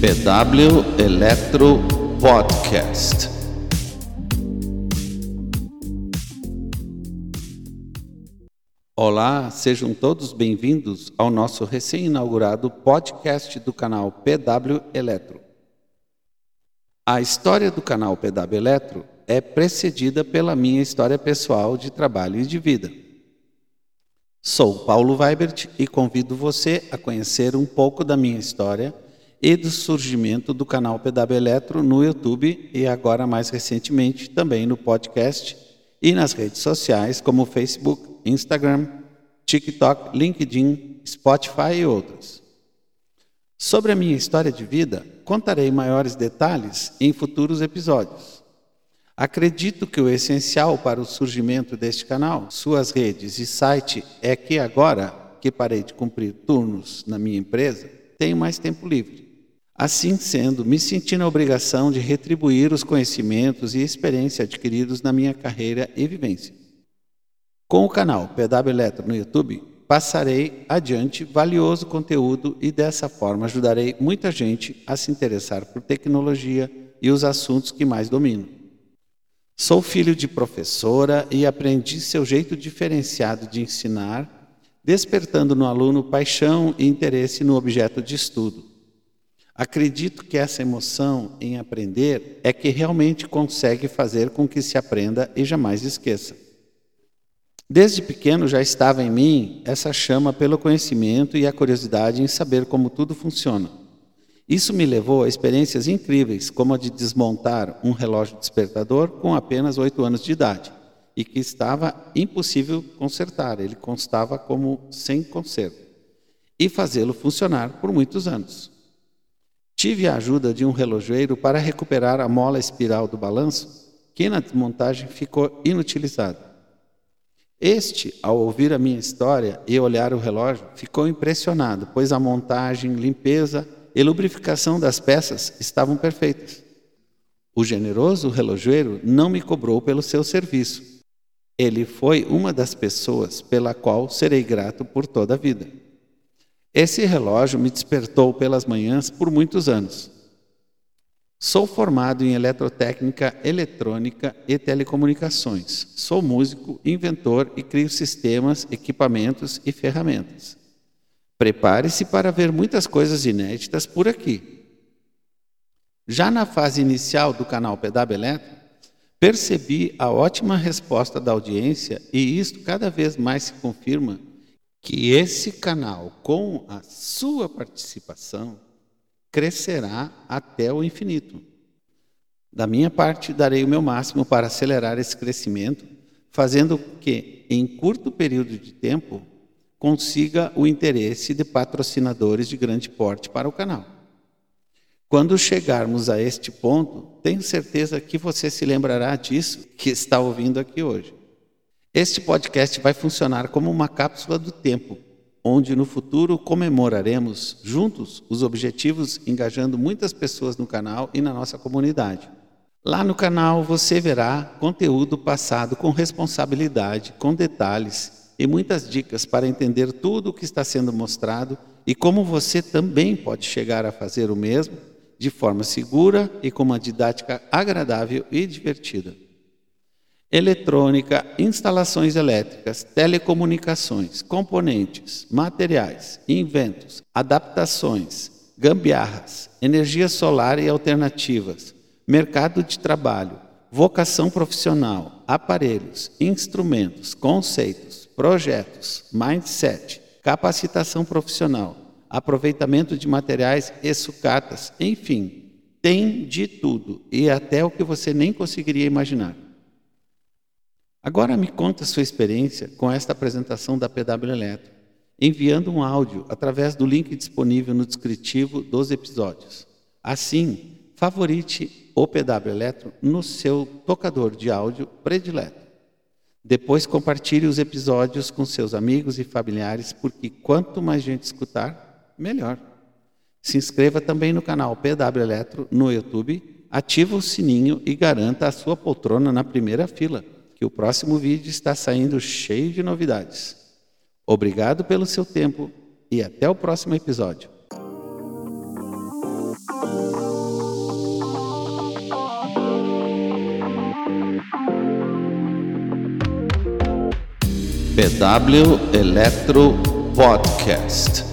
PW Electro Podcast. Olá, sejam todos bem-vindos ao nosso recém-inaugurado podcast do canal PW Eletro. A história do canal PW Eletro é precedida pela minha história pessoal de trabalho e de vida. Sou Paulo Weibert e convido você a conhecer um pouco da minha história e do surgimento do canal PW Eletro no YouTube e agora mais recentemente também no podcast e nas redes sociais como Facebook, Instagram, TikTok, LinkedIn, Spotify e outros. Sobre a minha história de vida, contarei maiores detalhes em futuros episódios. Acredito que o essencial para o surgimento deste canal, suas redes e site é que agora que parei de cumprir turnos na minha empresa, tenho mais tempo livre. Assim sendo, me senti na obrigação de retribuir os conhecimentos e experiência adquiridos na minha carreira e vivência. Com o canal PW Eletro no YouTube, passarei adiante valioso conteúdo e dessa forma ajudarei muita gente a se interessar por tecnologia e os assuntos que mais domino. Sou filho de professora e aprendi seu jeito diferenciado de ensinar, despertando no aluno paixão e interesse no objeto de estudo. Acredito que essa emoção em aprender é que realmente consegue fazer com que se aprenda e jamais esqueça. Desde pequeno já estava em mim essa chama pelo conhecimento e a curiosidade em saber como tudo funciona. Isso me levou a experiências incríveis, como a de desmontar um relógio despertador com apenas oito anos de idade e que estava impossível consertar, ele constava como sem conserto, e fazê-lo funcionar por muitos anos. Tive a ajuda de um relojoeiro para recuperar a mola espiral do balanço, que na desmontagem ficou inutilizado. Este, ao ouvir a minha história e olhar o relógio, ficou impressionado, pois a montagem, limpeza e lubrificação das peças estavam perfeitas. O generoso relojoeiro não me cobrou pelo seu serviço. Ele foi uma das pessoas pela qual serei grato por toda a vida. Esse relógio me despertou pelas manhãs por muitos anos. Sou formado em eletrotécnica, eletrônica e telecomunicações. Sou músico, inventor e crio sistemas, equipamentos e ferramentas. Prepare-se para ver muitas coisas inéditas por aqui. Já na fase inicial do canal PW Eletro, percebi a ótima resposta da audiência e isto cada vez mais se confirma que esse canal, com a sua participação, crescerá até o infinito. Da minha parte, darei o meu máximo para acelerar esse crescimento, fazendo que, em curto período de tempo, consiga o interesse de patrocinadores de grande porte para o canal. Quando chegarmos a este ponto, tenho certeza que você se lembrará disso que está ouvindo aqui hoje. Este podcast vai funcionar como uma cápsula do tempo, onde no futuro comemoraremos juntos os objetivos, engajando muitas pessoas no canal e na nossa comunidade. Lá no canal você verá conteúdo passado com responsabilidade, com detalhes e muitas dicas para entender tudo o que está sendo mostrado e como você também pode chegar a fazer o mesmo de forma segura e com uma didática agradável e divertida eletrônica, instalações elétricas, telecomunicações, componentes, materiais, inventos, adaptações, gambiarras, energia solar e alternativas, mercado de trabalho, vocação profissional, aparelhos, instrumentos, conceitos, projetos, mindset, capacitação profissional, aproveitamento de materiais e sucatas, enfim, tem de tudo e até o que você nem conseguiria imaginar. Agora me conta sua experiência com esta apresentação da PW Eletro, enviando um áudio através do link disponível no descritivo dos episódios. Assim, favorite o PW Eletro no seu tocador de áudio predileto. Depois compartilhe os episódios com seus amigos e familiares, porque quanto mais gente escutar, melhor. Se inscreva também no canal PW Eletro no YouTube, ativa o sininho e garanta a sua poltrona na primeira fila que o próximo vídeo está saindo cheio de novidades. Obrigado pelo seu tempo e até o próximo episódio. PW Electro Podcast.